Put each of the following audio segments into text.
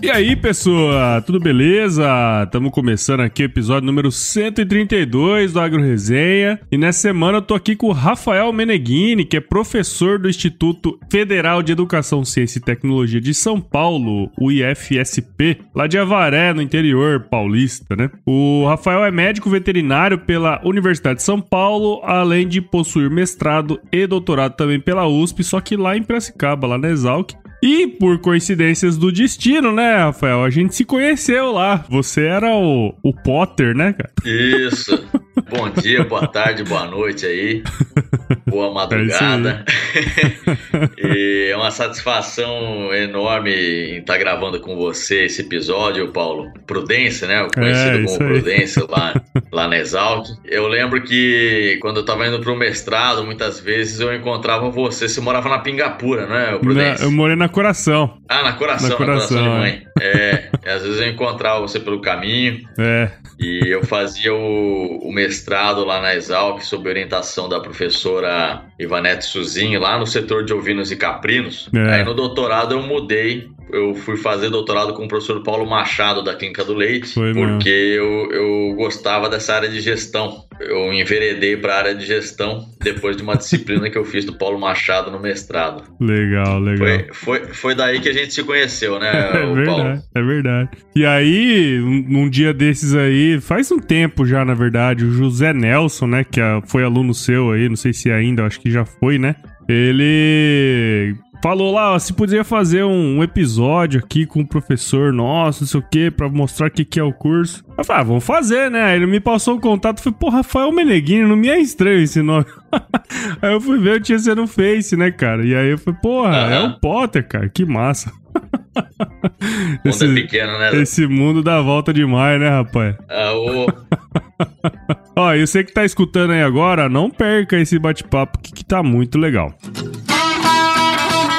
E aí, pessoa, tudo beleza? Estamos começando aqui o episódio número 132 do Agro Resenha. E nessa semana eu tô aqui com o Rafael Meneghini, que é professor do Instituto Federal de Educação, Ciência e Tecnologia de São Paulo, o IFSP, lá de Avaré, no interior paulista, né? O Rafael é médico veterinário pela Universidade de São Paulo, além de possuir mestrado e doutorado também pela USP, só que lá em Piracicaba, lá na Exalc. E por coincidências do destino, né, Rafael? A gente se conheceu lá. Você era o, o Potter, né, cara? Isso. Bom dia, boa tarde, boa noite aí. Boa madrugada. É e é uma satisfação enorme em estar gravando com você esse episódio, Paulo. Prudência, né? Conhecido é, como Prudência lá, lá na Exalt. Eu lembro que quando eu estava indo para o mestrado, muitas vezes eu encontrava você. Você morava na Pingapura, né, Prudência? eu morei na Coração. Ah, na Coração, na Coração, na coração de mãe. É. é, às vezes eu encontrava você pelo caminho. É. E eu fazia o, o mestrado lá na Exalc sob orientação da professora Ivanete Suzinho, lá no setor de ovinos e caprinos. É. Aí no doutorado eu mudei eu fui fazer doutorado com o professor Paulo Machado da Clínica do Leite, Foi porque eu, eu gostava dessa área de gestão. Eu enveredei para a área de gestão depois de uma disciplina que eu fiz do Paulo Machado no mestrado. Legal, legal. Foi, foi, foi daí que a gente se conheceu, né, é verdade, Paulo? É verdade. E aí, um, um, dia desses aí, faz um tempo já, na verdade, o José Nelson, né, que é, foi aluno seu aí, não sei se ainda, acho que já foi, né? Ele falou lá, ó, se podia fazer um, um, episódio aqui com o professor nosso, não sei o que, pra mostrar o que, que é o curso. Eu falei, ah, vamos fazer, né? Aí ele me passou o contato, falei, pô, Rafael Meneghini, não me é estranho esse nome. aí eu fui ver, eu tinha sido no Face, né, cara? E aí eu falei, porra, uhum. é o Potter, cara, que massa. esse, mundo é pequeno, né? Esse mundo dá volta demais, né, rapaz? Ah, ô. Ó, e você que tá escutando aí agora, não perca esse bate-papo que, que tá muito legal.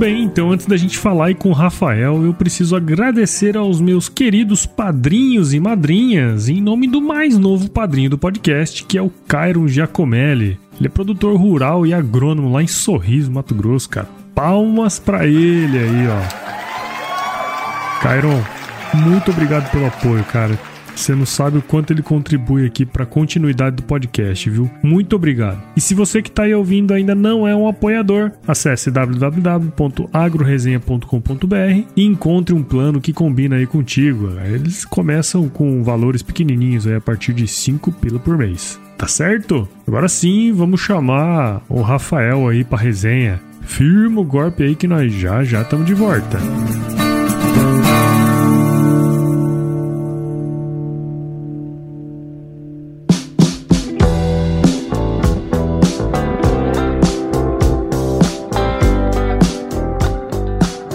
Bem, então antes da gente falar aí com o Rafael, eu preciso agradecer aos meus queridos padrinhos e madrinhas, em nome do mais novo padrinho do podcast, que é o Cairo Giacomelli. Ele é produtor rural e agrônomo lá em Sorriso, Mato Grosso, cara. Palmas pra ele aí, ó. Cairo, muito obrigado pelo apoio, cara. Você não sabe o quanto ele contribui aqui para a continuidade do podcast, viu? Muito obrigado. E se você que está aí ouvindo ainda não é um apoiador, acesse www.agroresenha.com.br e encontre um plano que combina aí contigo. Eles começam com valores pequenininhos aí a partir de 5 pila por mês. Tá certo? Agora sim, vamos chamar o Rafael aí para resenha. Firma o golpe aí que nós já já estamos de volta.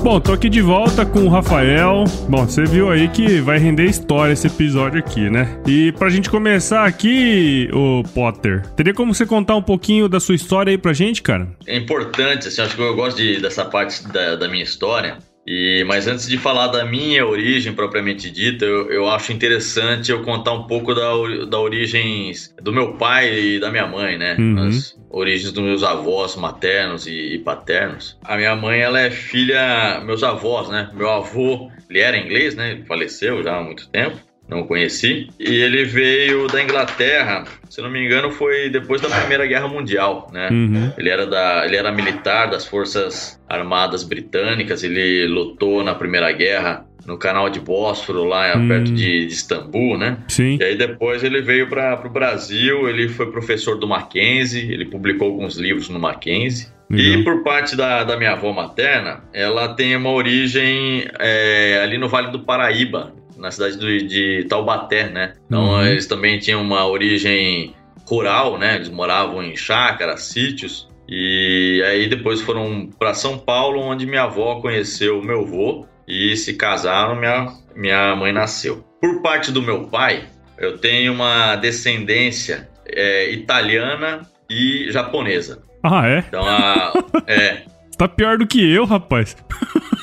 Bom, tô aqui de volta com o Rafael. Bom, você viu aí que vai render história esse episódio aqui, né? E pra gente começar aqui, o Potter, teria como você contar um pouquinho da sua história aí pra gente, cara? É importante, assim, acho que eu gosto de, dessa parte da, da minha história. E, mas antes de falar da minha origem propriamente dita, eu, eu acho interessante eu contar um pouco da, da origem do meu pai e da minha mãe, né? Uhum. As origens dos meus avós maternos e, e, paternos. A minha mãe, ela é filha, meus avós, né? Meu avô, ele era inglês, né? Ele faleceu já há muito tempo não conheci. E ele veio da Inglaterra, se não me engano, foi depois da Primeira Guerra Mundial, né? Uhum. Ele, era da, ele era militar das Forças Armadas Britânicas, ele lutou na Primeira Guerra no canal de Bósforo, lá uhum. perto de, de, Istambul, né? Sim. E aí depois ele veio para o Brasil, ele foi professor do Mackenzie, ele publicou alguns livros no Mackenzie. E por parte da, da minha avó materna, ela tem uma origem é, ali no Vale do Paraíba, na cidade de, de Taubaté, né? Então uhum. eles também tinham uma origem rural, né? Eles moravam em chácaras, sítios. E aí depois foram para São Paulo, onde minha avó conheceu o meu avô e se casaram. Minha, minha mãe nasceu. Por parte do meu pai, eu tenho uma descendência é, italiana e japonesa. Ah, é? Então, a, é. Tá pior do que eu, rapaz.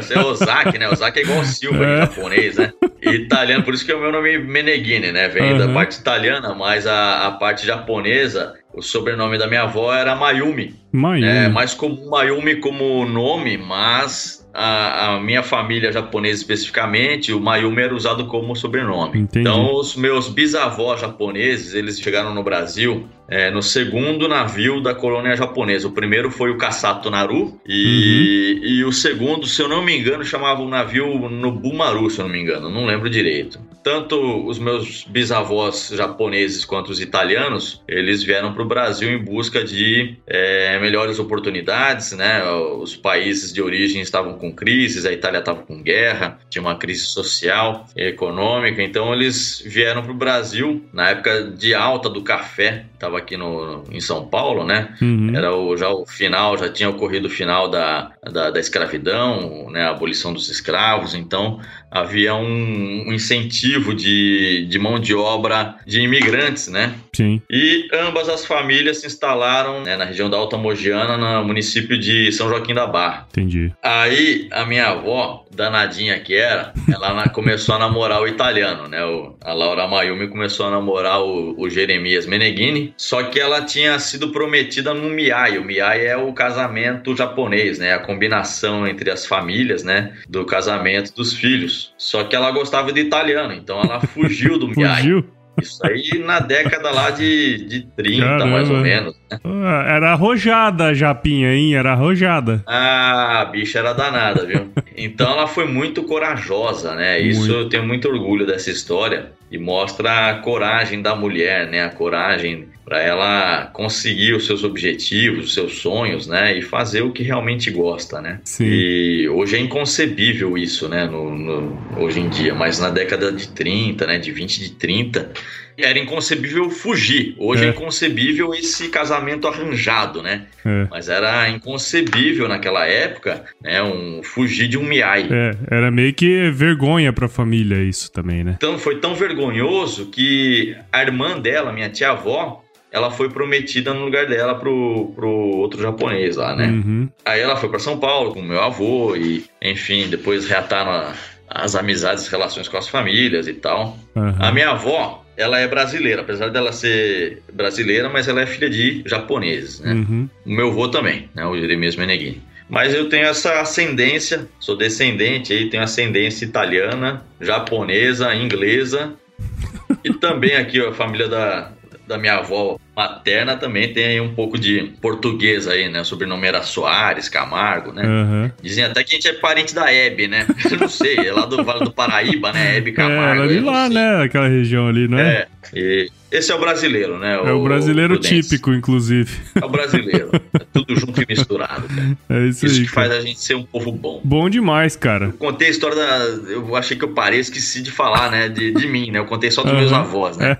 Você é Ozaki, né? Ozaki é igual Silva é. em japonês, né? E italiano, por isso que é o meu nome é Meneghini, né? Vem uhum. da parte italiana, mas a, a parte japonesa, o sobrenome da minha avó era Mayumi. Mayumi. É mais como Mayumi como nome, mas a, a, minha família japonesa especificamente, o Mayumi era usado como sobrenome. Entendi. Então, os meus bisavós japoneses, eles chegaram no Brasil é, no segundo navio da colônia japonesa. O primeiro foi o Kasato Naru e, uhum. e o segundo, se eu não me engano, chamava o navio Nobumaru, se eu não me engano, não lembro direito. Tanto os meus bisavós japoneses quanto os italianos, eles vieram para o Brasil em busca de é, melhores oportunidades, né? Os países de origem estavam com crises, a Itália estava com guerra, tinha uma crise social e econômica, então eles vieram para o Brasil na época de alta do café, estava estava aqui no, em São Paulo, né? Uhum. Era o, já o final, já tinha ocorrido o final da, da, da escravidão, né? A abolição dos escravos. Então, havia um, um, incentivo de, de mão de obra de imigrantes, né? Sim. E ambas as famílias se instalaram né, na região da Alta Mogiana, no município de São Joaquim da Barra. Entendi. Aí, a minha avó, danadinha que era, ela começou a namorar o italiano, né? O, a Laura Mayumi começou a namorar o, o Jeremias Meneghini, só que ela tinha sido prometida no Miai. O Miai é o casamento japonês, né? A combinação entre as famílias, né? Do casamento dos filhos. Só que ela gostava de italiano, então ela fugiu do fugiu? Isso aí na década lá de, de 30, Caramba. mais ou menos. Né? Ah, era arrojada a Japinha, hein? Era arrojada. Ah, a bicha era danada, viu? Então ela foi muito corajosa, né? Isso muito. eu tenho muito orgulho dessa história e mostra a coragem da mulher, né? A coragem para ela conseguir os seus objetivos, os seus sonhos, né? E fazer o que realmente gosta, né? Sim. E hoje é inconcebível isso, né? No, no, hoje em dia, mas na década de 30, né? De 20, de 30, era inconcebível fugir. Hoje é, é inconcebível esse casamento arranjado, né? É. Mas era inconcebível naquela época, né? Um fugir de um miai. É, era meio que vergonha para a família isso também, né? Então foi tão vergonhoso que a irmã dela, minha tia-avó, ela foi prometida no lugar dela pro, pro outro japonês lá, né? Uhum. Aí ela foi para São Paulo com meu avô e, enfim, depois reataram a, as amizades, as relações com as famílias e tal. Uhum. A minha avó, ela é brasileira, apesar dela ser brasileira, mas ela é filha de japoneses, né? Uhum. O meu avô também, né? O Jeremias Meneghini. Mas eu tenho essa ascendência, sou descendente aí, tenho ascendência italiana, japonesa, inglesa e também aqui ó, a família da, da minha avó materna também tem aí um pouco de português aí, né? O sobrenome era Soares, Camargo, né? Uhum. Dizem até que a gente é parente da Hebe, né? Eu não sei, é lá do Vale do Paraíba, né? Hebe Camargo. É, ali lá, né? Aquela região ali, né? É, e esse é o brasileiro, né? O, é o brasileiro o típico, inclusive. É o brasileiro. É tudo junto e misturado, cara. É isso, isso aí, que faz a gente ser um povo bom. Bom demais, cara. Eu contei a história da. Eu achei que eu parei, esqueci de falar, né? De, de mim, né? Eu contei só dos uhum. meus avós, né?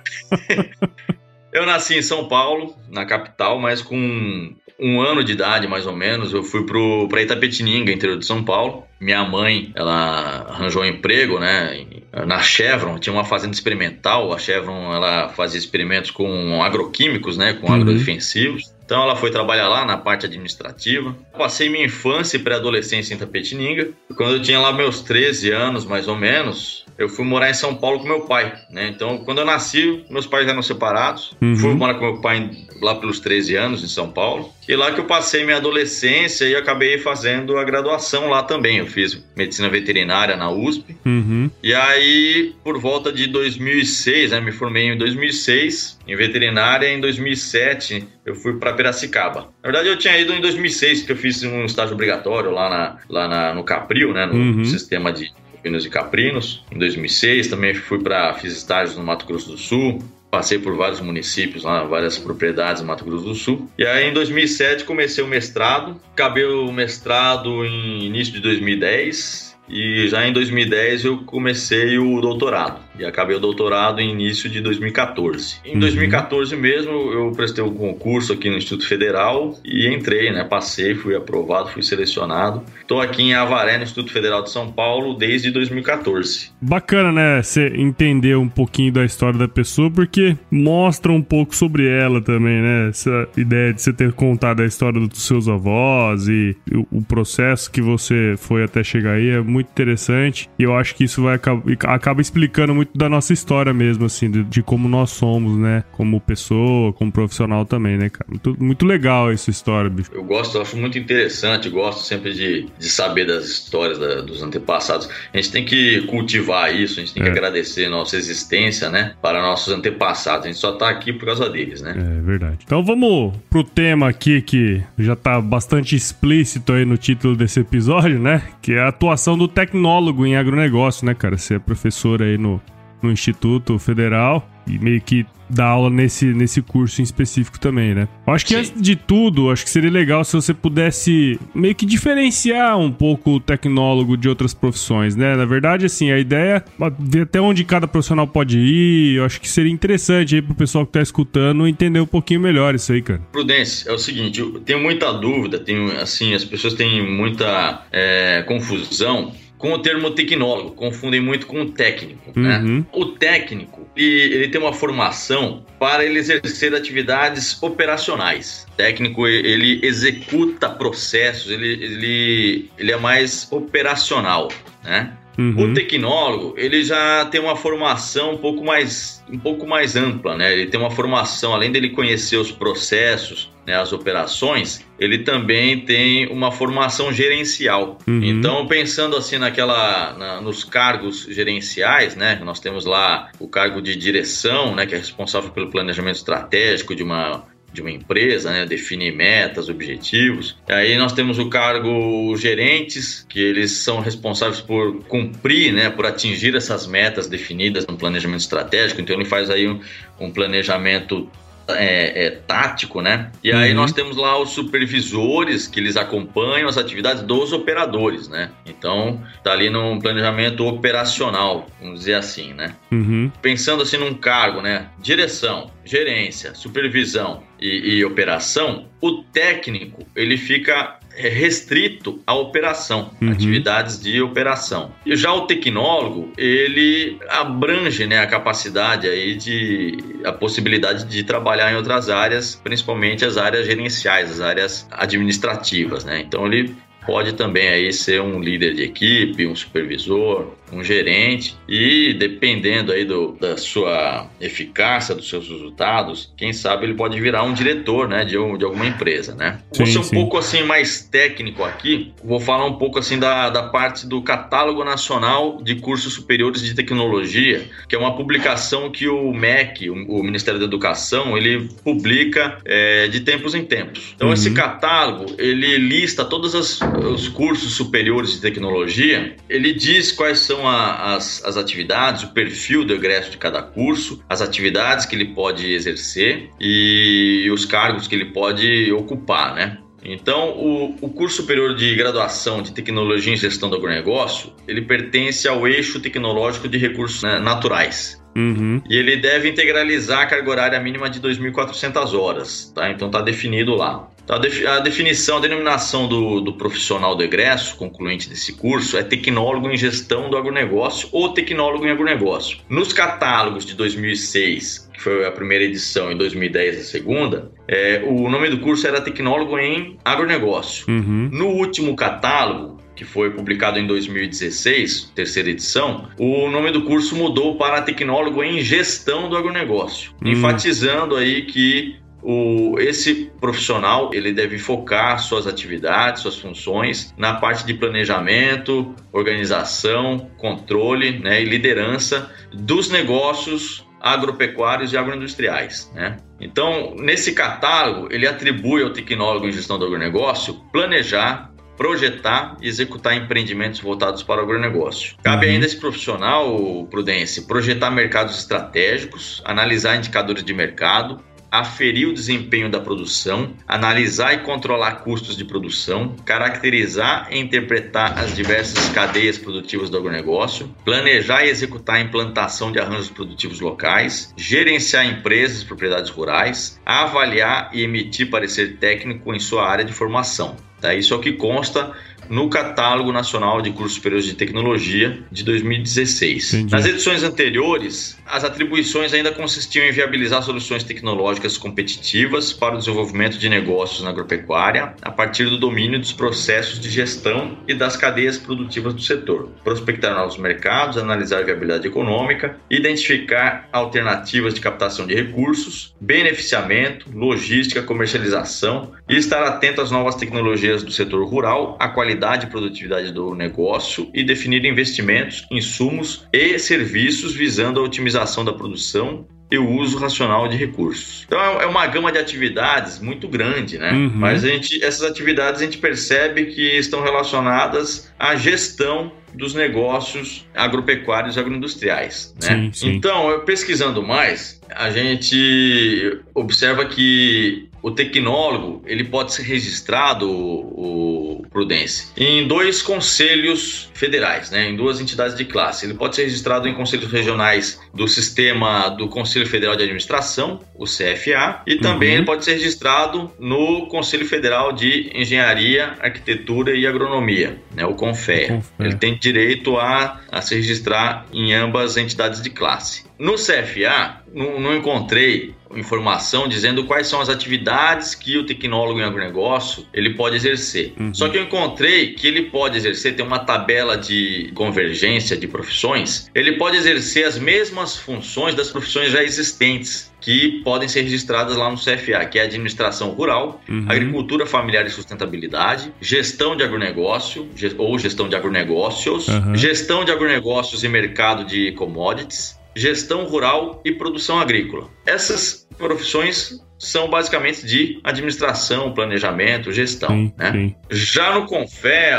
É. Eu nasci em São Paulo, na capital, mas com um ano de idade, mais ou menos, eu fui para Itapetininga, interior de São Paulo. Minha mãe, ela arranjou um emprego, né, na Chevron, tinha uma fazenda experimental. A Chevron, ela fazia experimentos com agroquímicos, né, com uhum. Então ela foi trabalhar lá na parte administrativa. Passei minha infância e pré-adolescência em Tapetininga. Quando eu tinha lá meus 13 anos, mais ou menos, eu fui morar em São Paulo com meu pai, né? Então, quando eu nasci, meus pais eram separados. Uhum. Fui morar com meu pai lá pelos 13 anos em São Paulo. E lá que eu passei minha adolescência e acabei fazendo a graduação lá também. Eu fiz medicina veterinária na USP. Uhum. E aí, por volta de 2006, né, me formei em 2006 em veterinária. Em 2007, eu fui para Piracicaba. Na verdade, eu tinha ido em 2006, porque eu fiz um estágio obrigatório lá, na, lá na, no Capril, né, no uhum. sistema de Pinos e Caprinos, em 2006. Também fui para fiz estágios no Mato Grosso do Sul. Passei por vários municípios lá, várias propriedades no Mato Grosso do Sul. E aí em 2007 comecei o mestrado. Acabei o mestrado em início de 2010 e já em 2010 eu comecei o doutorado. E acabei o doutorado em início de 2014. Em uhum. 2014 mesmo, eu prestei um concurso aqui no Instituto Federal e entrei, né? Passei, fui aprovado, fui selecionado. Estou aqui em Avaré, no Instituto Federal de São Paulo, desde 2014. Bacana, né? Você entender um pouquinho da história da pessoa, porque mostra um pouco sobre ela também, né? Essa ideia de você ter contado a história dos seus avós e o processo que você foi até chegar aí é muito interessante. E eu acho que isso vai acaba explicando muito da nossa história mesmo, assim, de, de como nós somos, né? Como pessoa, como profissional também, né, cara? Muito, muito legal essa história, bicho. Eu gosto, eu acho muito interessante, gosto sempre de, de saber das histórias da, dos antepassados. A gente tem que cultivar isso, a gente tem que é. agradecer nossa existência, né? Para nossos antepassados. A gente só tá aqui por causa deles, né? É verdade. Então vamos pro tema aqui que já tá bastante explícito aí no título desse episódio, né? Que é a atuação do tecnólogo em agronegócio, né, cara? Você é professor aí no, no Instituto Federal e meio que dar aula nesse, nesse curso em específico também, né? Eu acho que Sim. antes de tudo, acho que seria legal se você pudesse meio que diferenciar um pouco o tecnólogo de outras profissões, né? Na verdade, assim, a ideia é ver até onde cada profissional pode ir. Eu acho que seria interessante aí pro pessoal que tá escutando entender um pouquinho melhor isso aí, cara. Prudência, é o seguinte, eu tenho muita dúvida, tenho, assim, as pessoas têm muita é, confusão com o termo tecnólogo, confundem muito com o técnico. Né? Uhum. Né? O técnico, ele, ele, tem uma formação para ele exercer atividades operacionais. O técnico, ele executa processos, ele, ele, ele é mais operacional, né? Uhum. O tecnólogo, ele já tem uma formação um pouco mais, um pouco mais ampla, né? Ele tem uma formação, além dele conhecer os processos, né, as operações, ele também tem uma formação gerencial. Uhum. Então, pensando assim naquela, na, nos cargos gerenciais, né? Nós temos lá o cargo de direção, né? Que é responsável pelo planejamento estratégico de uma de uma empresa, né, define metas, objetivos. Aí nós temos o cargo gerentes, que eles são responsáveis por cumprir, né, por atingir essas metas definidas no planejamento estratégico. Então ele faz aí um, um planejamento é, é, tático, né? E aí uhum. nós temos lá os supervisores que eles acompanham as atividades dos operadores, né? Então tá ali num planejamento operacional, vamos dizer assim, né? Uhum. Pensando assim num cargo, né? Direção, gerência, supervisão e, e operação, o técnico ele fica restrito à operação, uhum. atividades de operação. E já o tecnólogo, ele abrange né, a capacidade aí de a possibilidade de trabalhar em outras áreas, principalmente as áreas gerenciais, as áreas administrativas, né? Então ele pode também aí ser um líder de equipe, um supervisor, um gerente e dependendo aí do, da sua eficácia, dos seus resultados, quem sabe ele pode virar um diretor, né, de, um, de alguma empresa, né? Sim, vou ser um sim. pouco assim mais técnico aqui, vou falar um pouco assim da, da parte do Catálogo Nacional de Cursos Superiores de Tecnologia, que é uma publicação que o MEC, o, o Ministério da Educação, ele publica é, de tempos em tempos. Então uhum. esse catálogo, ele lista todos as, os cursos superiores de tecnologia, ele diz quais são são a, as, as atividades, o perfil do egresso de cada curso, as atividades que ele pode exercer e os cargos que ele pode ocupar, né? Então, o, o, curso superior de graduação de tecnologia em gestão do agronegócio, ele pertence ao eixo tecnológico de recursos né, naturais. Uhum. E ele deve integralizar a carga horária mínima de 2.400 horas, tá? Então tá definido lá. A definição, a denominação do, do, profissional do egresso, concluinte desse curso, é tecnólogo em gestão do agronegócio ou tecnólogo em agronegócio. Nos catálogos de 2006, que foi a primeira edição, e 2010 a segunda, é, o nome do curso era tecnólogo em agronegócio. Uhum. No último catálogo, que foi publicado em 2016, terceira edição, o nome do curso mudou para tecnólogo em gestão do agronegócio, uhum. enfatizando aí que o, esse profissional ele deve focar suas atividades, suas funções na parte de planejamento, organização, controle né, e liderança dos negócios agropecuários e agroindustriais. Né? Então, nesse catálogo, ele atribui ao tecnólogo em gestão do agronegócio planejar, projetar e executar empreendimentos voltados para o agronegócio. Cabe uhum. ainda esse profissional, Prudência, projetar mercados estratégicos, analisar indicadores de mercado, aferir o desempenho da produção, analisar e controlar custos de produção, caracterizar e interpretar as diversas cadeias produtivas do agronegócio, planejar e executar a implantação de arranjos produtivos locais, gerenciar empresas e propriedades rurais, avaliar e emitir parecer técnico em sua área de formação. Tá? Isso é o que consta no Catálogo Nacional de Cursos Superiores de Tecnologia de 2016. Entendi. Nas edições anteriores, as atribuições ainda consistiam em viabilizar soluções tecnológicas competitivas para o desenvolvimento de negócios na agropecuária a partir do domínio dos processos de gestão e das cadeias produtivas do setor, prospectar novos mercados, analisar a viabilidade econômica, identificar alternativas de captação de recursos, beneficiamento, logística, comercialização e estar atento às novas tecnologias do setor rural, à qualidade e produtividade do negócio e definir investimentos, insumos e serviços visando a otimização da produção e o uso racional de recursos. Então é, é uma gama de atividades muito grande, né? Uhum. Mas a gente, essas atividades a gente percebe que estão relacionadas à gestão dos negócios agropecuários e agroindustriais, né? Sim, sim. Então, pesquisando mais, a gente observa que o tecnólogo ele pode ser registrado, o, o Prudence, em dois conselhos federais, né, em duas entidades de classe. Ele pode ser registrado em conselhos regionais do sistema do Conselho Federal de Administração, o CFA, e também uhum. ele pode ser registrado no Conselho Federal de Engenharia, Arquitetura e Agronomia, né, o CONFEA. Ele tem direito a, a se registrar em ambas entidades de classe. No CFA, não, não encontrei informação dizendo quais são as atividades que o tecnólogo em agronegócio ele pode exercer. Uhum. Só que eu encontrei que ele pode exercer, tem uma tabela de convergência de profissões, ele pode exercer as mesmas funções das profissões já existentes que podem ser registradas lá no CFA, que é administração rural, uhum. agricultura familiar e sustentabilidade, gestão de agronegócio ou gestão de agronegócios, uhum. gestão de agronegócios e mercado de commodities, gestão rural e produção agrícola. Essas profissões são basicamente de administração, planejamento, gestão. Sim, né? sim. Já no Confé,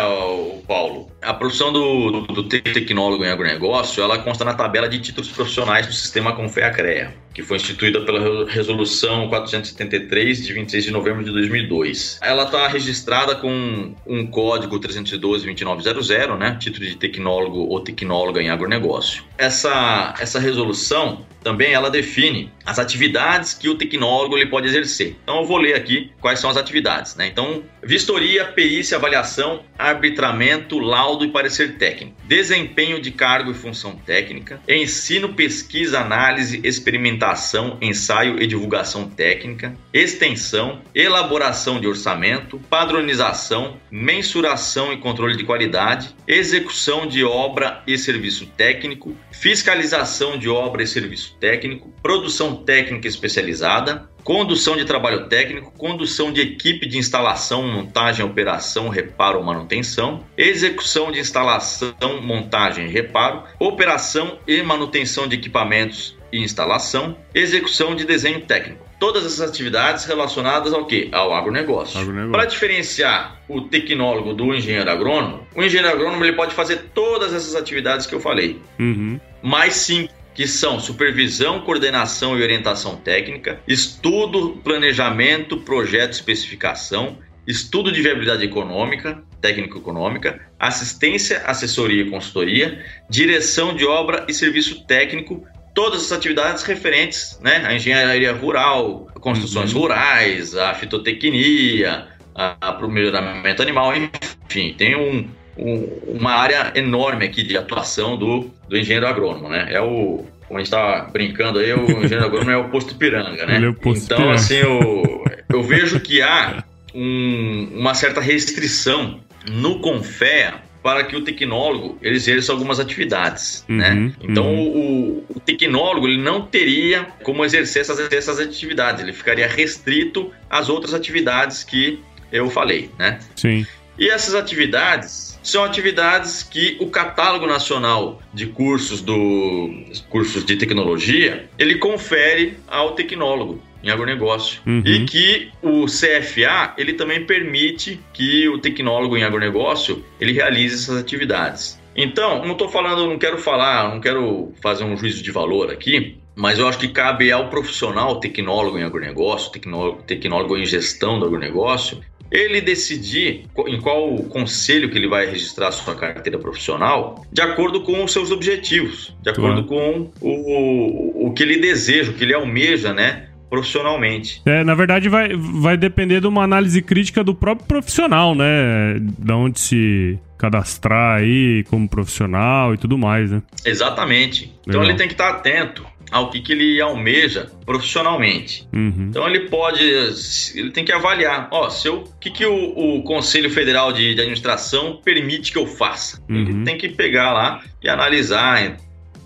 Paulo, a profissão do, do, do, tecnólogo em agronegócio, ela consta na tabela de títulos profissionais do sistema Confea-CREA, que foi instituída pela Resolução 473 de 26 de novembro de 2002. Ela está registrada com um código 312-2900, né? Título de tecnólogo ou tecnóloga em agronegócio. Essa, essa resolução também ela define as atividades que o tecnólogo ele pode exercer. Então eu vou ler aqui quais são as atividades. Né? Então, vistoria, perícia, avaliação, arbitramento, laudo e parecer técnico, desempenho de cargo e função técnica, ensino, pesquisa, análise, experimentação, ensaio e divulgação técnica, extensão, elaboração de orçamento, padronização, mensuração e controle de qualidade, execução de obra e serviço técnico, fiscalização de obra e serviço técnico, produção técnica especializada, condução de trabalho técnico, condução de equipe de instalação, montagem, operação, reparo ou manutenção, execução de instalação, montagem e reparo, operação e manutenção de equipamentos e instalação, execução de desenho técnico. Todas essas atividades relacionadas ao que? Ao agronegócio. agronegócio. Para diferenciar o tecnólogo do engenheiro agrônomo, o engenheiro agrônomo ele pode fazer todas essas atividades que eu falei. Uhum. Mais cinco que são supervisão, coordenação e orientação técnica, estudo, planejamento, projeto, especificação, estudo de viabilidade econômica, técnico-econômica, assistência, assessoria e consultoria, direção de obra e serviço técnico, todas as atividades referentes né, à engenharia rural, construções uhum. rurais, à fitotecnia, para o melhoramento animal, enfim, tem um, um, uma área enorme aqui de atuação do, do engenheiro agrônomo, né? É o, como a gente está brincando aí, o engenheiro agrônomo é o posto Piranga, né? É posto então, piranga. assim, eu, eu vejo que há um, uma certa restrição no Confea para que o tecnólogo ele exerça algumas atividades, uhum, né? Então uhum. o, o, tecnólogo ele não teria como exercer essas, essas atividades, ele ficaria restrito às outras atividades que eu falei, né? Sim. E essas atividades são atividades que o catálogo nacional de cursos do cursos de tecnologia ele confere ao tecnólogo em agronegócio uhum. e que o CFA ele também permite que o tecnólogo em agronegócio ele realize essas atividades. Então, não estou falando, não quero falar, não quero fazer um juízo de valor aqui, mas eu acho que cabe ao profissional, tecnólogo em agronegócio, tecnólogo, tecnólogo em gestão do agronegócio, ele decidir em qual conselho que ele vai registrar sua carteira profissional de acordo com os seus objetivos, de acordo com o, o que ele deseja, o que ele almeja, né? Profissionalmente. É, na verdade, vai, vai depender de uma análise crítica do próprio profissional, né? Da onde se cadastrar aí como profissional e tudo mais, né? Exatamente. Legal. Então ele tem que estar atento ao que, que ele almeja profissionalmente. Uhum. Então ele pode, ele tem que avaliar, ó, se eu, o que, que o, o Conselho Federal de, de, Administração permite que eu faça. Uhum. Ele tem que pegar lá e analisar,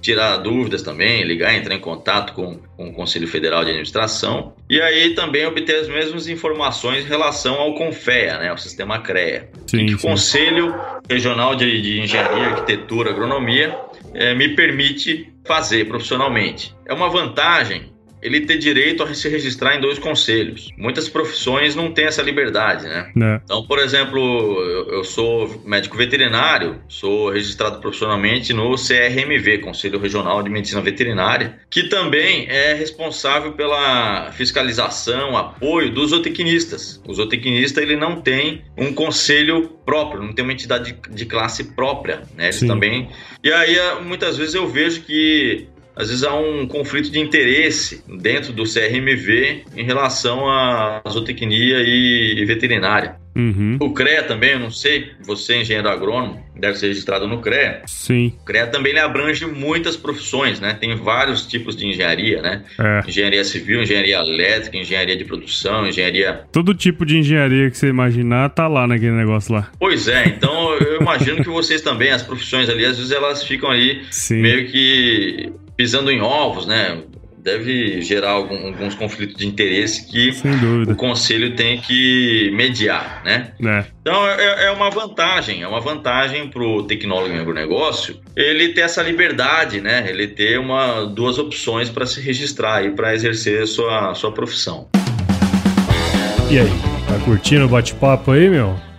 tirar dúvidas também, ligar, entrar em contato com, com o Conselho Federal de Administração e aí também obter as mesmas informações em relação ao CONFEA, né, o sistema CREA. Sim, que sim. o Conselho Regional de, de Engenharia, Arquitetura, Agronomia é, me permite fazer profissionalmente. É uma vantagem ele ter direito a se registrar em dois conselhos. Muitas profissões não têm essa liberdade, né? É. Então, por exemplo, eu sou médico veterinário, sou registrado profissionalmente no CRMV, Conselho Regional de Medicina Veterinária, que também é responsável pela fiscalização, apoio dos zootecnistas. O zootecnista ele não tem um conselho próprio, não tem uma entidade de classe própria, né? Eles Sim. também. E aí muitas vezes eu vejo que às vezes há um conflito de interesse dentro do CRMV em relação à zootecnia e veterinária. Uhum. O CREA também, eu não sei, você é engenheiro agrônomo, deve ser registrado no CREA. Sim. O CREA também abrange muitas profissões, né? Tem vários tipos de engenharia, né? É. Engenharia civil, engenharia elétrica, engenharia de produção, engenharia... Todo tipo de engenharia que você imaginar tá lá naquele negócio lá. Pois é, então eu imagino que vocês também, as profissões ali, às vezes elas ficam ali Sim. meio que pisando em ovos, né? Deve gerar algum, alguns conflitos de interesse que o conselho tem que mediar, né? É. Então é, é, uma vantagem, é uma vantagem para o tecnólogo em agronegócio ele ter essa liberdade, né? Ele ter uma, duas opções para se registrar e para exercer a sua, sua profissão. E aí, tá curtindo o bate-papo aí, meu?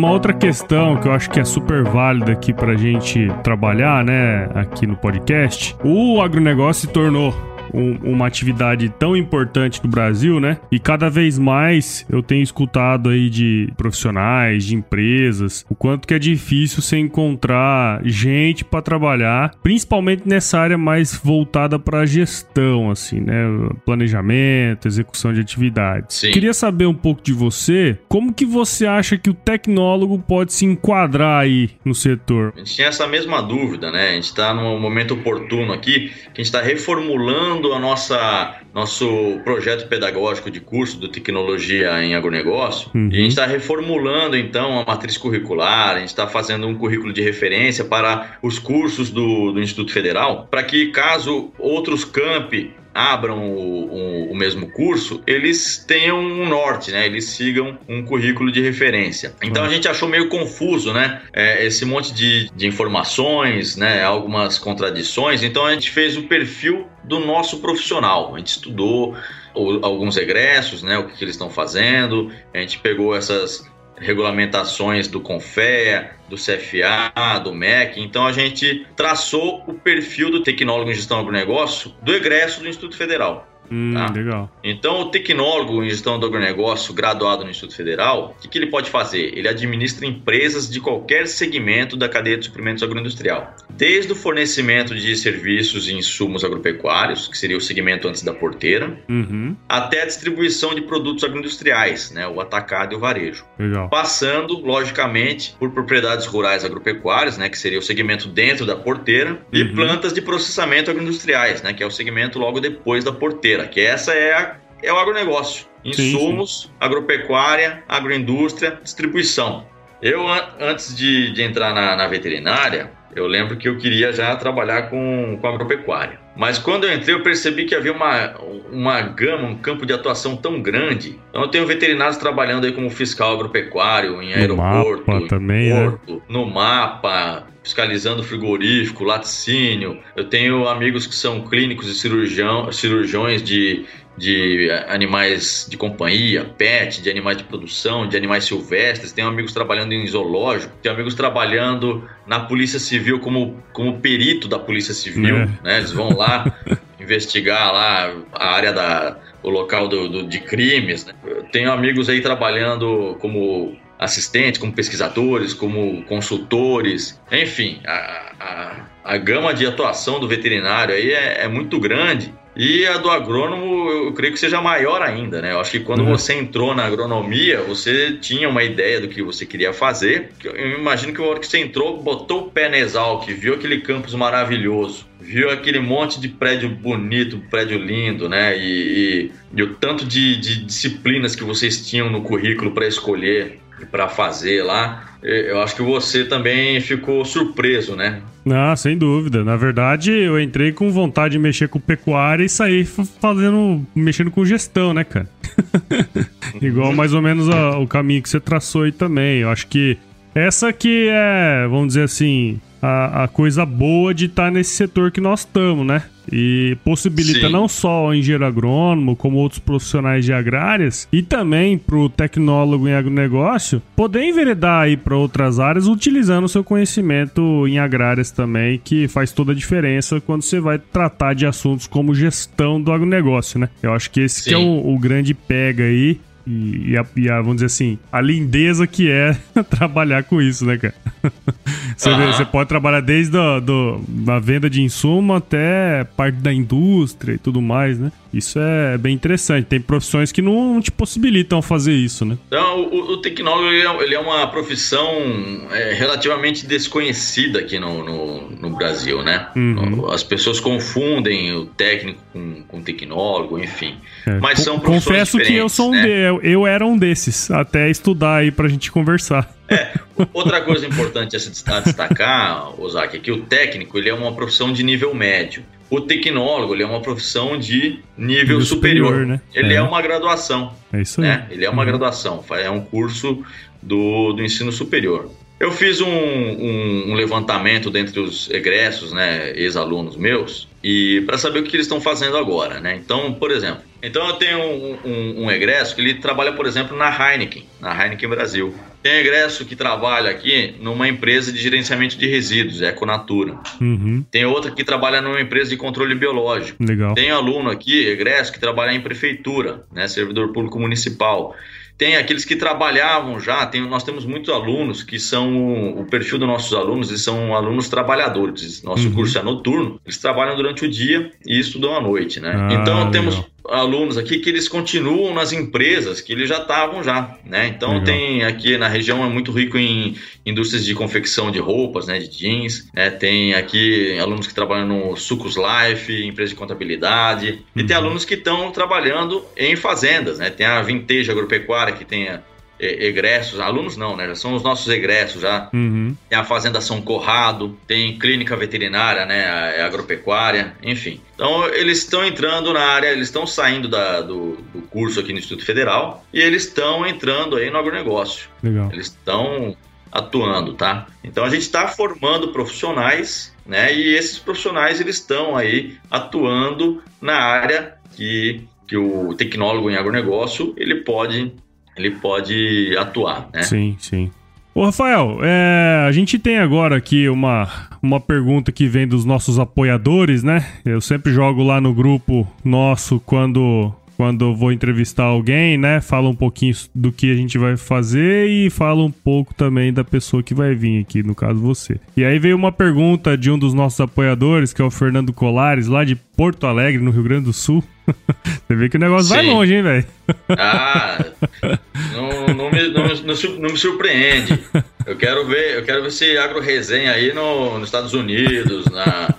Uma outra questão que eu acho que é super válida aqui pra gente trabalhar, né, aqui no podcast, o agronegócio se tornou um, uma atividade tão importante no Brasil, né? E cada vez mais eu tenho escutado aí de profissionais, de empresas, o quanto que é difícil você encontrar gente para trabalhar, principalmente nessa área mais voltada para gestão, assim, né? Planejamento, execução de atividades. Sim. Queria saber um pouco de você, como que você acha que o tecnólogo pode se enquadrar aí no setor? A gente tinha essa mesma dúvida, né? A gente está num momento oportuno aqui, que a gente está reformulando a nossa nosso projeto pedagógico de curso de tecnologia em agronegócio uhum. e a gente está reformulando então a matriz curricular, a gente está fazendo um currículo de referência para os cursos do, do Instituto Federal, para que caso outros campi abram o, o, o, mesmo curso, eles tenham um norte, né? Eles sigam um currículo de referência. Então a gente achou meio confuso, né? É, esse monte de, de informações, né? Algumas contradições. Então a gente fez o perfil do nosso profissional. A gente estudou alguns egressos, né? O que, que eles estão fazendo. A gente pegou essas regulamentações do CONFEA, do CFA, do MEC. Então a gente traçou o perfil do tecnólogo em gestão agronegócio do egresso do Instituto Federal. Hum, tá? Legal. Então, o tecnólogo em gestão do agronegócio graduado no Instituto Federal, o que, que, ele pode fazer? Ele administra empresas de qualquer segmento da cadeia de suprimentos agroindustrial. Desde o fornecimento de serviços e insumos agropecuários, que seria o segmento antes da porteira, uhum. até a distribuição de produtos agroindustriais, né, o atacado e o varejo. Legal. Passando, logicamente, por propriedades rurais agropecuárias, né, que seria o segmento dentro da porteira, uhum. e plantas de processamento agroindustriais, né, que é o segmento logo depois da porteira que essa é, a, é o agronegócio. Insumos, sim, sim. agropecuária, agroindústria, distribuição. Eu, antes de, de entrar na, na veterinária, eu lembro que eu queria já trabalhar com, com agropecuária. Mas quando eu entrei, eu percebi que havia uma, uma gama, um campo de atuação tão grande. Então, eu tenho veterinários trabalhando aí como fiscal agropecuário, em aeroporto, mapa também, né? porto, né? no mapa, fiscalizando frigorífico, laticínio. Eu tenho amigos que são clínicos e cirurgião, cirurgiões de de animais de companhia, pet, de animais de produção, de animais silvestres. Tenho amigos trabalhando em zoológico, tenho amigos trabalhando na Polícia Civil como, como perito da Polícia Civil. É. Né? Eles vão lá investigar lá a área da o local do, do de crimes. Né? Tenho amigos aí trabalhando como assistentes, como pesquisadores, como consultores, enfim, a, a, a gama de atuação do veterinário aí é, é muito grande e a do agrônomo, eu creio que seja maior ainda, né? Eu acho que quando uhum. você entrou na agronomia, você tinha uma ideia do que você queria fazer. Eu imagino que a hora que você entrou, botou o pé na Exalc, viu aquele campus maravilhoso, viu aquele monte de prédio bonito, prédio lindo, né? E, e, e o tanto de, de disciplinas que vocês tinham no currículo para escolher para fazer lá. Eu acho que você também ficou surpreso, né? Ah, sem dúvida. Na verdade, eu entrei com vontade de mexer com pecuária e saí fazendo, mexendo com gestão, né, cara? Igual mais ou menos a, o caminho que você traçou aí também. Eu acho que essa que é, vamos dizer assim, a, a coisa boa de estar tá nesse setor que nós estamos, né? E possibilita Sim. não só o engenheiro agrônomo, como outros profissionais de agrárias, e também para o tecnólogo em agronegócio, poder enveredar aí para outras áreas utilizando o seu conhecimento em agrárias também, que faz toda a diferença quando você vai tratar de assuntos como gestão do agronegócio, né? Eu acho que esse que é o, o grande pega aí e, e, a, e, a, vamos dizer assim, a lindeza que é trabalhar com isso, né, cara? você, uhum. você, pode trabalhar desde a do, da venda de insumo até parte da indústria e tudo mais, né? Isso é bem interessante. Tem profissões que não te possibilitam fazer isso, né? Então, o, o tecnólogo ele é, é, uma profissão é, relativamente desconhecida aqui no, no, no Brasil, né? Uhum. As pessoas confundem o técnico com, com o tecnólogo, enfim. É. Mas são profissões Confesso que eu sou um né? de, eu, eu era um desses, até estudar aí pra gente conversar. É, outra coisa importante a se destacar, Ozaki, é que o técnico ele é uma profissão de nível médio. O tecnólogo ele é uma profissão de nível, nível superior. superior né? Ele é. é. uma graduação. É isso aí. Né? Ele é uma uhum. graduação, é um curso do, do ensino superior. Eu fiz um, um, um levantamento dentre os egressos, né, ex-alunos meus, e para saber o que eles estão fazendo agora, né? Então, por exemplo, então eu tenho um, um, um, egresso que ele trabalha, por exemplo, na Heineken, na Heineken Brasil. Tem egresso que trabalha aqui numa empresa de gerenciamento de resíduos, Econatura. Uhum. Tem outra que trabalha numa empresa de controle biológico. Legal. Tem aluno aqui, egresso, que trabalha em prefeitura, né, servidor público municipal. Tem aqueles que trabalhavam já, tem, nós temos muitos alunos que são, o perfil dos nossos alunos, eles são alunos trabalhadores. Nosso uhum. curso é noturno, eles trabalham durante o dia e estudam à noite, né? Ah, então legal. temos alunos aqui que eles continuam nas empresas que eles já estavam já, né? Então Legal. tem aqui na região é muito rico em indústrias de confecção de roupas, né, de jeans, né? Tem aqui alunos que trabalham no Sucos Life, empresa de contabilidade, uhum. e tem uhum. alunos que estão trabalhando em fazendas, né? Tem a Vintage Agropecuária que tem a egressos, alunos não, né? Já são os nossos egressos já. Uhum. Tem a Fazenda São Corrado, tem clínica veterinária, né? Agropecuária, enfim. Então eles estão entrando na área, eles estão saindo da, do, do, curso aqui no Instituto Federal e eles estão entrando aí no agronegócio. Legal. Eles estão atuando, tá? Então a gente está formando profissionais, né? E esses profissionais eles estão aí atuando na área que, que o tecnólogo em agronegócio ele pode ele pode atuar, né? Sim, sim. Ô, Rafael, é, a gente tem agora aqui uma, uma pergunta que vem dos nossos apoiadores, né? Eu sempre jogo lá no grupo nosso quando quando eu vou entrevistar alguém, né? Fala um pouquinho do que a gente vai fazer e fala um pouco também da pessoa que vai vir aqui, no caso você. E aí veio uma pergunta de um dos nossos apoiadores, que é o Fernando Colares, lá de Porto Alegre, no Rio Grande do Sul. Você vê que o negócio Sim. vai longe, hein, velho? Ah, não, não, me, não, não, me surpreende. Eu quero ver, eu quero ver esse agro resenha aí no, nos Estados Unidos, na,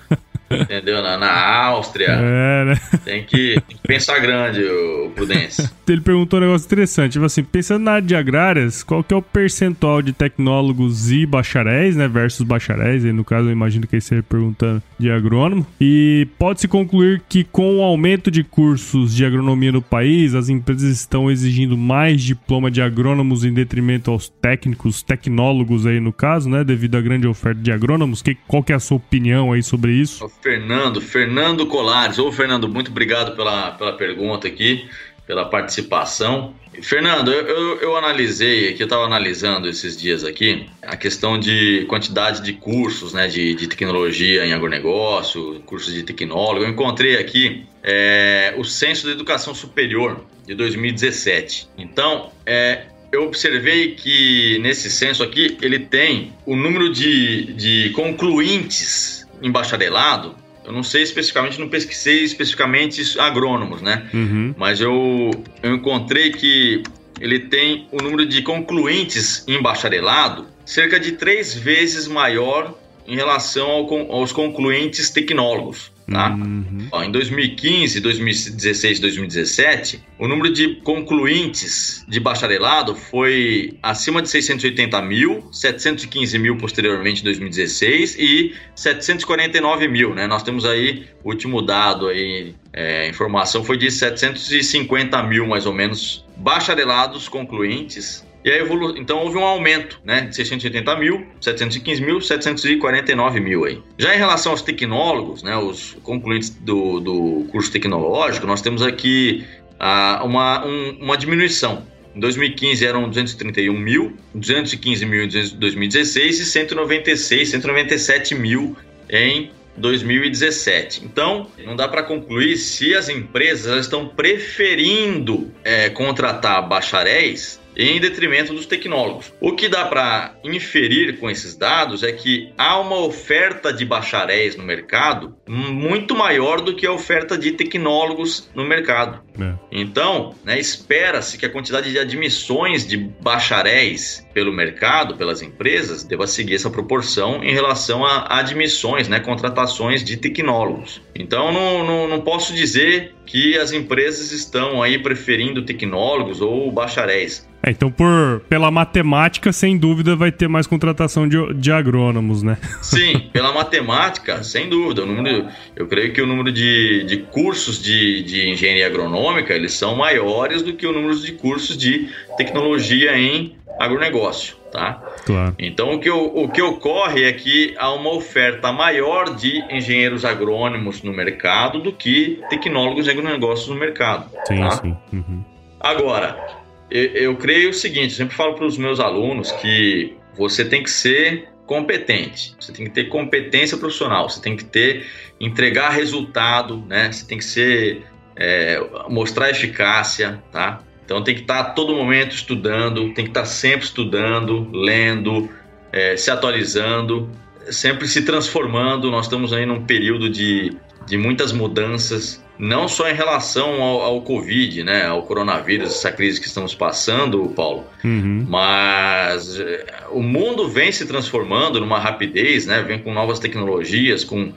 entendeu? Na, na Áustria. É, né? Tem que, tem que pensar grande, o Prudência. Ele perguntou um negócio interessante, tipo assim, pensando na área de agrárias, qual que é o percentual de tecnólogos e bacharéis, né, versus bacharéis, aí no caso eu imagino que ele esteja perguntando de agrônomo, e pode-se concluir que com o aumento de cursos de agronomia no país, as empresas estão exigindo mais diploma de agrônomos em detrimento aos técnicos, tecnólogos aí no caso, né, devido à grande oferta de agrônomos, que, qual que é a sua opinião aí sobre isso? Fernando, Fernando Colares, ô Fernando, muito obrigado pela, pela pergunta aqui, pela participação. Fernando, eu, eu, eu analisei aqui, eu estava analisando esses dias aqui, a questão de quantidade de cursos né, de, de tecnologia em agronegócio, cursos de tecnólogo. Eu encontrei aqui é, o Censo da Educação Superior de 2017. Então, é, eu observei que nesse censo aqui ele tem o número de, de concluintes em bacharelado eu não sei especificamente, não pesquisei especificamente agrônomos, né? Uhum. Mas eu, eu encontrei que ele tem o número de concluintes em bacharelado cerca de três vezes maior em relação ao, aos concluintes tecnólogos. Tá? Uhum. Ó, em 2015, 2016 2017, o número de concluintes de bacharelado foi acima de 680 mil, 715 mil posteriormente em 2016 e 749 mil. Né? Nós temos aí, o último dado aí, é, informação foi de 750 mil mais ou menos bacharelados concluintes e aí, evolu... então houve um aumento, né? De 680 mil, 715 mil, 749 mil aí. Já em relação aos tecnólogos, né? Os concluintes do, do curso tecnológico, nós temos aqui ah, uma, um, uma diminuição. Em 2015 eram 231 mil, 215 mil em 2016 e 196, 197 mil em 2017. Então, não dá para concluir se as empresas estão preferindo é, contratar bacharéis em detrimento dos tecnólogos. O que dá para inferir com esses dados é que há uma oferta de bacharéis no mercado muito maior do que a oferta de tecnólogos no mercado. É. Então, né, espera-se que a quantidade de admissões de bacharéis pelo mercado, pelas empresas, deva seguir essa proporção em relação a admissões, né, contratações de tecnólogos. Então, não, não, não posso dizer que as empresas estão aí preferindo tecnólogos ou bacharéis. É, então, por, pela matemática, sem dúvida, vai ter mais contratação de, de agrônomos, né? Sim, pela matemática, sem dúvida. O número, eu creio que o número de, de cursos de, de engenharia agronômica, eles são maiores do que o número de cursos de tecnologia em agronegócio, tá? Claro. Então, o que, o que ocorre é que há uma oferta maior de engenheiros agrônomos no mercado do que tecnólogos de agronegócios no mercado. Sim, tá? sim. Uhum. Agora, eu, eu creio o seguinte, sempre falo para os meus alunos que você tem que ser competente, você tem que ter competência profissional, você tem que ter entregar resultado, né? Você tem que ser é, mostrar eficácia, tá? Então tem que estar a todo momento estudando, tem que estar sempre estudando, lendo, é, se atualizando, sempre se transformando. Nós estamos aí num período de, de muitas mudanças, não só em relação ao, ao, Covid, né, ao coronavírus, essa crise que estamos passando, Paulo, uhum. mas eh, o mundo vem se transformando numa rapidez, né, vem com novas tecnologias, com,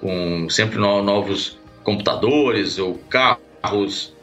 com sempre no, novos computadores ou carros,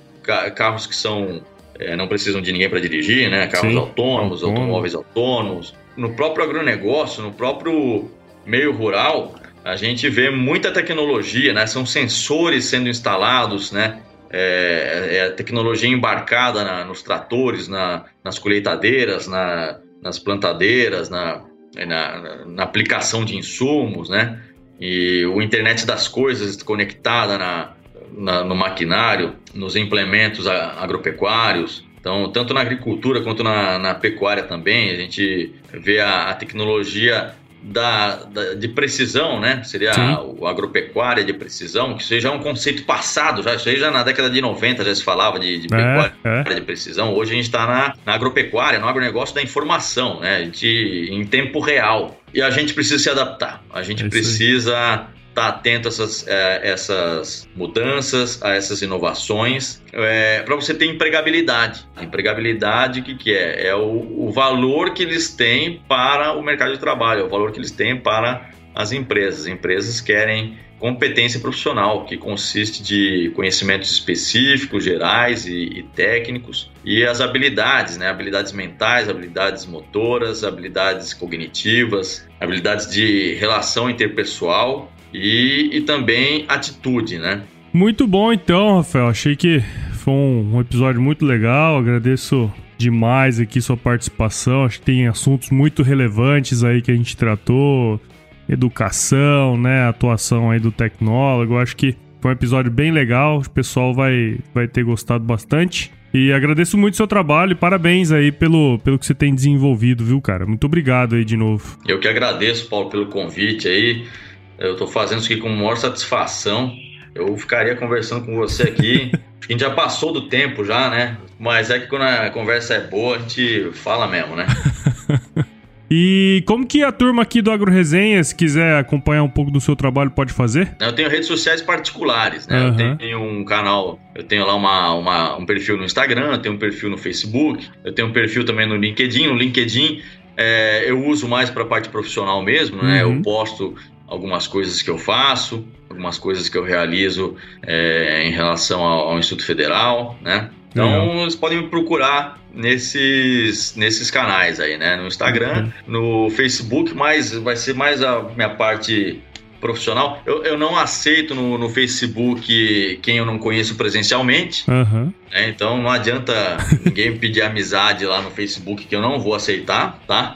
carros que são é, não precisam de ninguém para dirigir, né, carros Sim. autônomos, automóveis autônomos. No próprio agronegócio, no próprio meio rural, a gente vê muita tecnologia, né? São sensores sendo instalados, né? É, é tecnologia embarcada na, nos tratores, na, nas colheitadeiras, na, nas plantadeiras, na, na, aplicação de insumos, né? E o internet das coisas conectada na, no maquinário, nos implementos agropecuários. Então, tanto na agricultura quanto na, na pecuária também, a gente vê a, a tecnologia da, da, de precisão, né? Seria a, o agropecuária de precisão, que isso já é um conceito passado, já, isso aí já na década de 90 já se falava de, de é, pecuária é. de precisão. Hoje a gente está na, na, agropecuária, no agronegócio da informação, né? De, em tempo real. E a gente precisa se adaptar, a gente é precisa estar tá atento a essas, é, essas mudanças, a essas inovações, é, para você ter empregabilidade. A empregabilidade, o que, que é? É o, o valor que eles têm para o mercado de trabalho, é o valor que eles têm para as empresas. As empresas querem competência profissional, que consiste de conhecimentos específicos, gerais e, e, técnicos, e as habilidades, né? habilidades mentais, habilidades motoras, habilidades cognitivas, habilidades de relação interpessoal e, e também atitude. Né? Muito bom então, Rafael. Achei que foi um, episódio muito legal. Agradeço demais aqui sua participação. Acho que tem assuntos muito relevantes aí que a gente tratou educação, né, atuação aí do tecnólogo. Acho que foi um episódio bem legal, o pessoal vai, vai ter gostado bastante. E agradeço muito o seu trabalho e parabéns aí pelo, pelo que você tem desenvolvido, viu, cara? Muito obrigado aí de novo. Eu que agradeço, Paulo, pelo convite aí. Eu tô fazendo isso aqui com maior satisfação. Eu ficaria conversando com você aqui. a gente já passou do tempo já, né? Mas é que quando a conversa é boa, a gente fala mesmo, né? E como que a turma aqui do Agro Resenha, se quiser acompanhar um pouco do seu trabalho, pode fazer? Eu tenho redes sociais particulares, né? Uhum. Eu tenho um canal, eu tenho lá uma, uma, um perfil no Instagram, eu tenho um perfil no Facebook, eu tenho um perfil também no LinkedIn. No LinkedIn é, eu uso mais para a parte profissional mesmo, né? Uhum. Eu posto algumas coisas que eu faço, algumas coisas que eu realizo é, em relação ao, ao Instituto Federal, né? Então, uhum. vocês podem me procurar nesses, nesses canais aí, né? No Instagram, uhum. no Facebook, mas vai ser mais a minha parte profissional. Eu, eu não aceito no, no Facebook quem eu não conheço presencialmente. Uhum. Né? Então não adianta ninguém pedir amizade lá no Facebook que eu não vou aceitar, tá?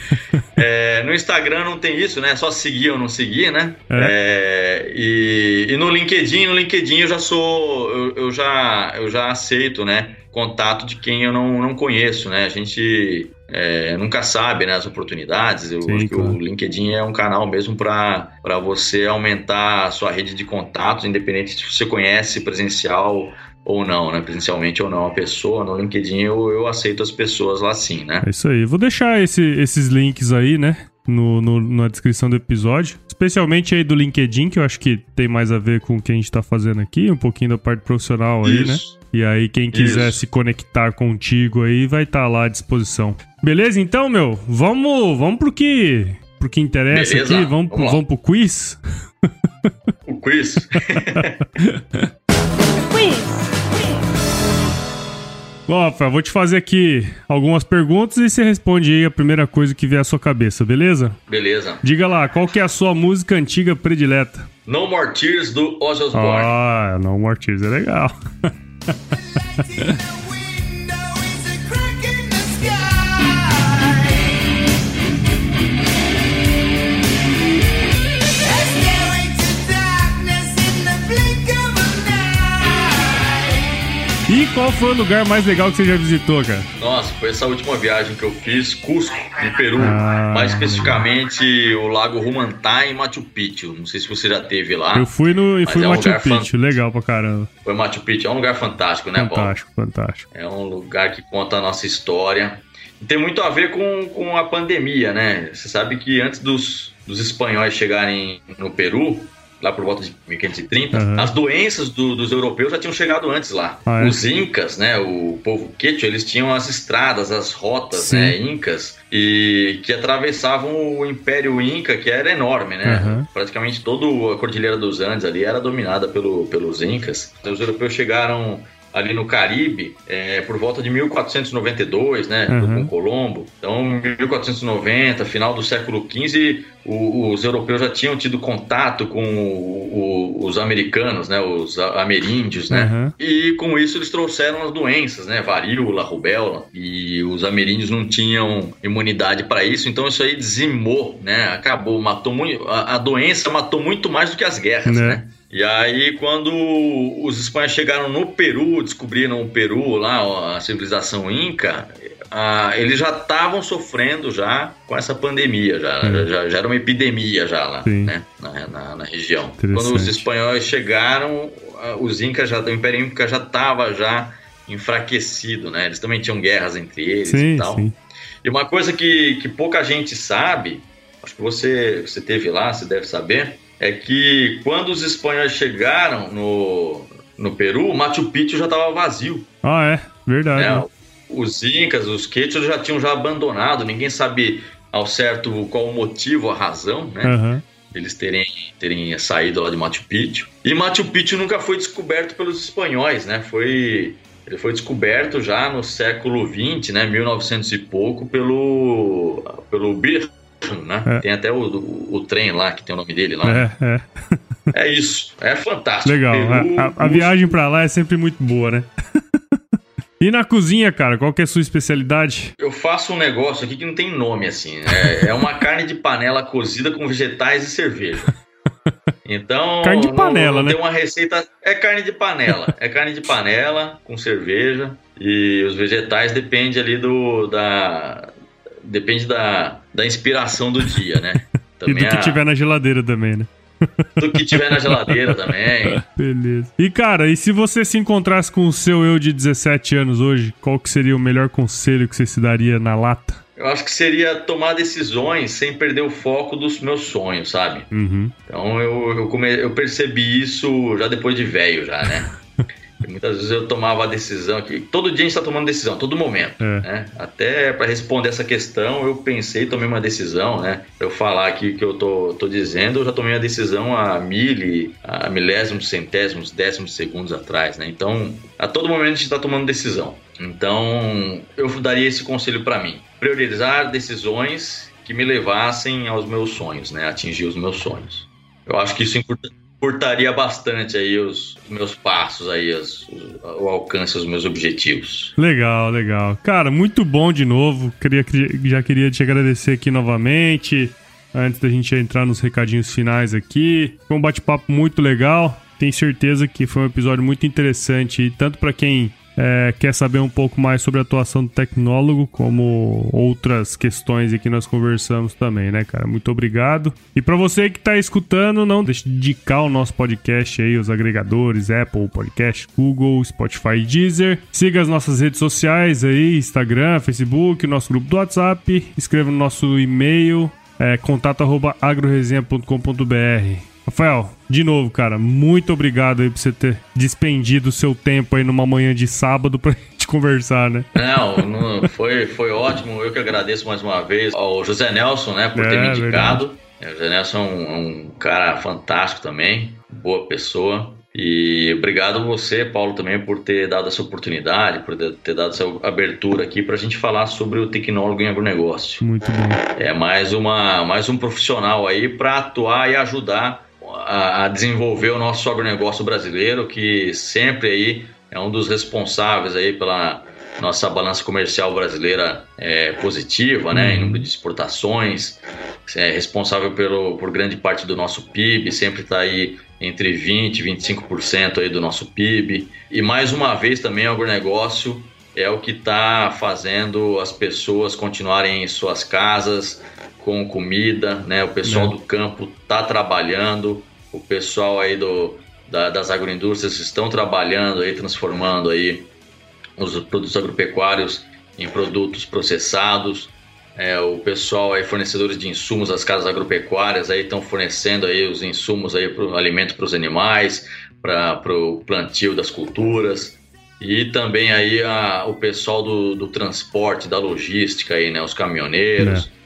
é, no Instagram não tem isso, né? É só seguir ou não seguir, né? É. É, e, e, no LinkedIn, no LinkedIn eu já sou, eu, eu, já, eu já aceito, né? Contato de quem eu não, não conheço, né? A gente é, nunca sabe né, as oportunidades. Eu Sim, acho que claro. o LinkedIn é um canal mesmo para você aumentar a sua rede de contatos, independente se você conhece presencial ou não, né? Presencialmente ou não a pessoa. No LinkedIn eu, eu aceito as pessoas lá sim, né? É isso aí. Vou deixar esse, esses links aí, né? No, no, na descrição do episódio. Especialmente aí do LinkedIn, que eu acho que tem mais a ver com o que a gente tá fazendo aqui, um pouquinho da parte profissional aí, né? Isso. né? E aí, quem quiser Isso. se conectar contigo aí, vai estar tá lá à disposição. Beleza, então, meu? Vamos, vamos pro que, pro que interessa Beleza. aqui. Vamos, vamos, pro, vamos pro quiz? O quiz? quiz! Ó, vou te fazer aqui algumas perguntas e você responde aí a primeira coisa que vier à sua cabeça, beleza? Beleza. Diga lá, qual que é a sua música antiga predileta? No More Tears, do Ozzy Osbourne. Ah, No More Tears é legal. E qual foi o lugar mais legal que você já visitou, cara? Nossa, foi essa última viagem que eu fiz, Cusco, no Peru. Ah, mais especificamente o Lago Rumantá em Machu Picchu. Não sei se você já teve lá. Eu fui no, fui é um Machu Picchu, fan... legal pra caramba. Foi Machu Picchu, é um lugar fantástico, né, Fantástico, Fantástico, fantástico. É um lugar que conta a nossa história. Tem muito a ver com, com a pandemia, né? Você sabe que antes dos, dos espanhóis chegarem no Peru, lá por volta de 1530, uhum. as doenças do, dos europeus já tinham chegado antes lá. Ah, é? Os incas, né, o povo quechua, eles tinham as estradas, as rotas, né, incas, e que atravessavam o Império Inca, que era enorme, né? Uhum. Praticamente toda a Cordilheira dos Andes ali era dominada pelo, pelos incas. Os europeus chegaram ali no Caribe é, por volta de 1492, né, uhum. com Colombo. Então, 1490, final do século XV, os europeus já tinham tido contato com o, o, os americanos, né, os ameríndios, né, uhum. e com isso eles trouxeram as doenças, né, varíola, rubéola, e os ameríndios não tinham imunidade para isso, então isso aí dizimou, né, acabou, matou muito, a, a doença matou muito mais do que as guerras, né. né? E aí, quando os espanhóis chegaram no Peru, descobriram o Peru lá, a civilização inca, ah, eles já estavam sofrendo já com essa pandemia, já, hum. já, já, era uma epidemia já lá, né, na, na, na, região. Quando os espanhóis chegaram, os incas já, o Império Inca já estava já enfraquecido, né? Eles também tinham guerras entre eles sim, e tal. Sim. E uma coisa que, que pouca gente sabe, acho que você, você teve lá, você deve saber, é que quando os espanhóis chegaram no, no Peru, Machu Picchu já estava vazio. Ah, é? Verdade. Né? Os incas, os quechos já tinham já abandonado, ninguém sabe ao certo qual o motivo, a razão, né? Uhum. eles terem, terem saído lá de Machu Picchu. E Machu Picchu nunca foi descoberto pelos espanhóis, né? Foi ele foi descoberto já no século XX, né, 1900 e pouco, pelo pelo Birch, né? É. Tem até o, o, o, trem lá que tem o nome dele lá. É, é. é isso. É fantástico. Legal. Peru, a, a, a viagem para lá é sempre muito boa, né? E na cozinha, cara, qual que é a sua especialidade? Eu faço um negócio aqui que não tem nome, assim. É, é uma carne de panela cozida com vegetais e cerveja. Então. Carne de panela, não, não né? Tem uma receita. É carne de panela. É carne de panela com cerveja. E os vegetais depende ali do. Da, depende da, da inspiração do dia, né? Também e do que a... tiver na geladeira também, né? do que tiver na geladeira também. Beleza. E cara, e se você se encontrasse com o seu eu de 17 anos hoje, qual que seria o melhor conselho que você se daria na lata? Eu acho que seria tomar decisões sem perder o foco dos meus sonhos, sabe? Uhum. Então eu, eu, come... eu percebi isso já depois de velho, já, né? Muitas vezes eu tomava a decisão que todo dia a gente está tomando decisão, todo momento. É. Né? Até para responder essa questão, eu pensei, tomei uma decisão, né? Eu falar aqui que eu tô, tô dizendo, eu já tomei a decisão a mil, a milésimos, centésimos, décimos segundos atrás, né? Então, a todo momento a gente está tomando decisão. Então, eu daria esse conselho para mim: priorizar decisões que me levassem aos meus sonhos, né? Atingir os meus sonhos. Eu acho que isso é importante curtaria bastante aí os, meus passos aí, os, o alcance dos meus objetivos. Legal, legal. Cara, muito bom de novo. Queria, já queria te agradecer aqui novamente. Antes da gente entrar nos recadinhos finais aqui. Foi um bate-papo muito legal. Tenho certeza que foi um episódio muito interessante, tanto para quem é, quer saber um pouco mais sobre a atuação do tecnólogo, como outras questões que nós conversamos também, né, cara? Muito obrigado. E para você que está escutando, não deixe de indicar o nosso podcast aí, os agregadores, Apple Podcast, Google, Spotify Deezer. Siga as nossas redes sociais aí, Instagram, Facebook, nosso grupo do WhatsApp. Escreva no nosso e-mail, é, contato.agroresenha.com.br. Rafael, de novo, cara, muito obrigado aí por você ter despendido o seu tempo aí numa manhã de sábado pra gente conversar, né? Não, não foi, foi ótimo. Eu que agradeço mais uma vez ao José Nelson, né, por é, ter me indicado. É, o José Nelson é um, é um cara fantástico também, boa pessoa. E obrigado você, Paulo, também por ter dado essa oportunidade, por ter dado essa abertura aqui para a gente falar sobre o tecnólogo em agronegócio. Muito bom. É mais, uma, mais um profissional aí para atuar e ajudar a, a desenvolver o nosso agronegócio brasileiro, que sempre aí é um dos responsáveis aí pela nossa balança comercial brasileira é, positiva, né, em uhum. número de exportações, é responsável pelo, por grande parte do nosso PIB, sempre está aí entre 20% e 25% aí do nosso PIB. E mais uma vez também o agronegócio é o que está fazendo as pessoas continuarem em suas casas, com comida, né? O pessoal é. do campo está trabalhando, o pessoal aí do, da, das agroindústrias estão trabalhando aí, transformando aí os produtos agropecuários em produtos processados. É, o pessoal aí, fornecedores de insumos das casas agropecuárias aí estão fornecendo aí os insumos aí para o alimento para os animais, para o plantio das culturas e também aí a, o pessoal do, do transporte, da logística aí, né, os caminhoneiros. É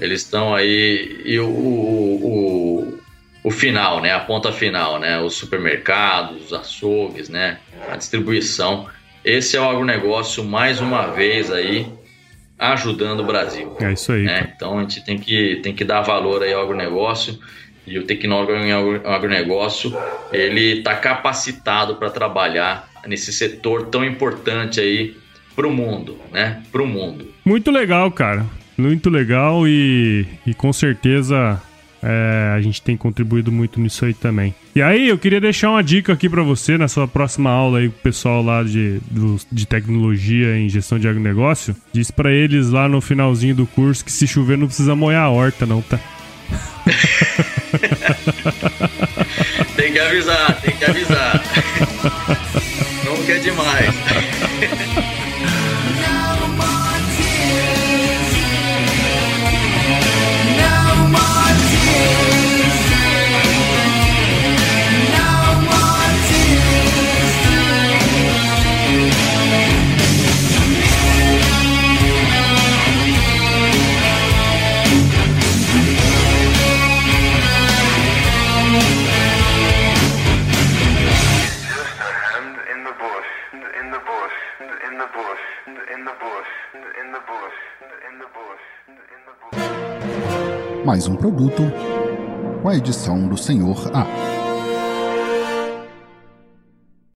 eles estão aí e o, o, o, final, né? A ponta final, né? Os supermercados, os açougues, né? A distribuição. Esse é o agronegócio mais uma vez aí ajudando o Brasil. É isso aí. Né? Então a gente tem que, tem que dar valor aí ao agronegócio e o tecnólogo em agronegócio ele está capacitado para trabalhar nesse setor tão importante aí para o mundo, né? Para o mundo. Muito legal, cara. Muito legal e, e com certeza é, a gente tem contribuído muito nisso aí também. E aí, eu queria deixar uma dica aqui para você na sua próxima aula aí com o pessoal lá de, do, de tecnologia em gestão de agronegócio. Diz para eles lá no finalzinho do curso que se chover não precisa molhar a horta, não, tá? tem que avisar, tem que avisar. não quer demais. bush, in the bush, in the bush, in the bush, in the bush. Mais um produto com a edição do Senhor A.